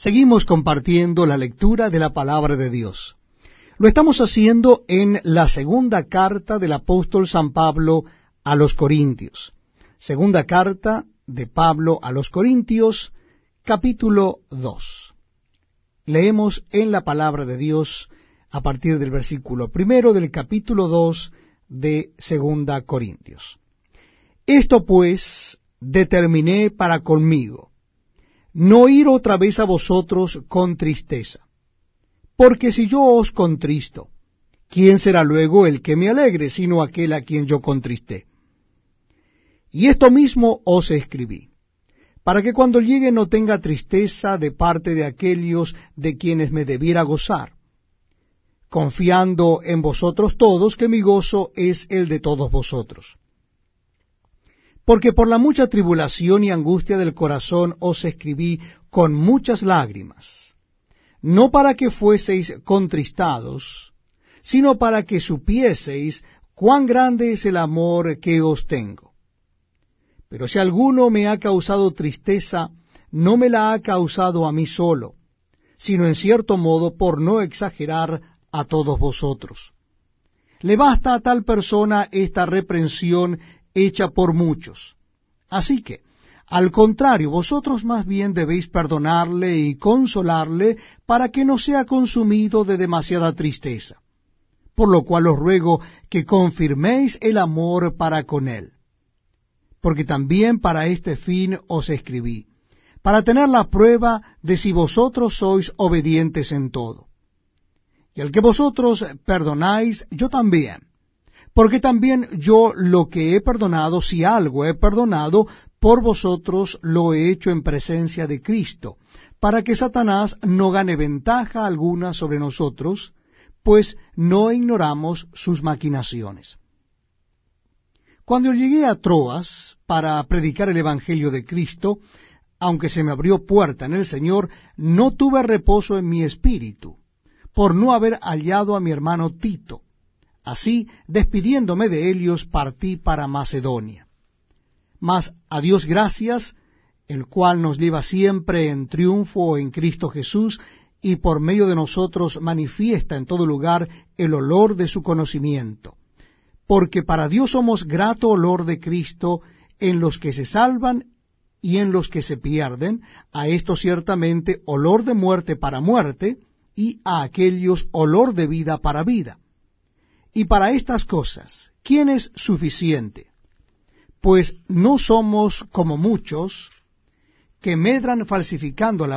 Seguimos compartiendo la lectura de la palabra de Dios. Lo estamos haciendo en la segunda carta del apóstol San Pablo a los Corintios. Segunda carta de Pablo a los Corintios, capítulo 2. Leemos en la palabra de Dios a partir del versículo primero del capítulo 2 de Segunda Corintios. Esto pues determiné para conmigo no ir otra vez a vosotros con tristeza. Porque si yo os contristo, ¿quién será luego el que me alegre, sino aquel a quien yo contristé? Y esto mismo os escribí, para que cuando llegue no tenga tristeza de parte de aquellos de quienes me debiera gozar, confiando en vosotros todos que mi gozo es el de todos vosotros. Porque por la mucha tribulación y angustia del corazón os escribí con muchas lágrimas, no para que fueseis contristados, sino para que supieseis cuán grande es el amor que os tengo. Pero si alguno me ha causado tristeza, no me la ha causado a mí solo, sino en cierto modo por no exagerar a todos vosotros. Le basta a tal persona esta reprensión hecha por muchos. Así que, al contrario, vosotros más bien debéis perdonarle y consolarle para que no sea consumido de demasiada tristeza. Por lo cual os ruego que confirméis el amor para con él. Porque también para este fin os escribí, para tener la prueba de si vosotros sois obedientes en todo. Y al que vosotros perdonáis, yo también porque también yo lo que he perdonado, si algo he perdonado, por vosotros lo he hecho en presencia de Cristo, para que Satanás no gane ventaja alguna sobre nosotros, pues no ignoramos sus maquinaciones. Cuando llegué a Troas para predicar el Evangelio de Cristo, aunque se me abrió puerta en el Señor, no tuve reposo en mi espíritu, por no haber hallado a mi hermano Tito Así, despidiéndome de Helios, partí para Macedonia. Mas a Dios gracias, el cual nos lleva siempre en triunfo en Cristo Jesús, y por medio de nosotros manifiesta en todo lugar el olor de su conocimiento. Porque para Dios somos grato olor de Cristo en los que se salvan y en los que se pierden, a esto ciertamente olor de muerte para muerte, y a aquellos olor de vida para vida. Y para estas cosas, ¿quién es suficiente? Pues no somos como muchos que medran falsificando la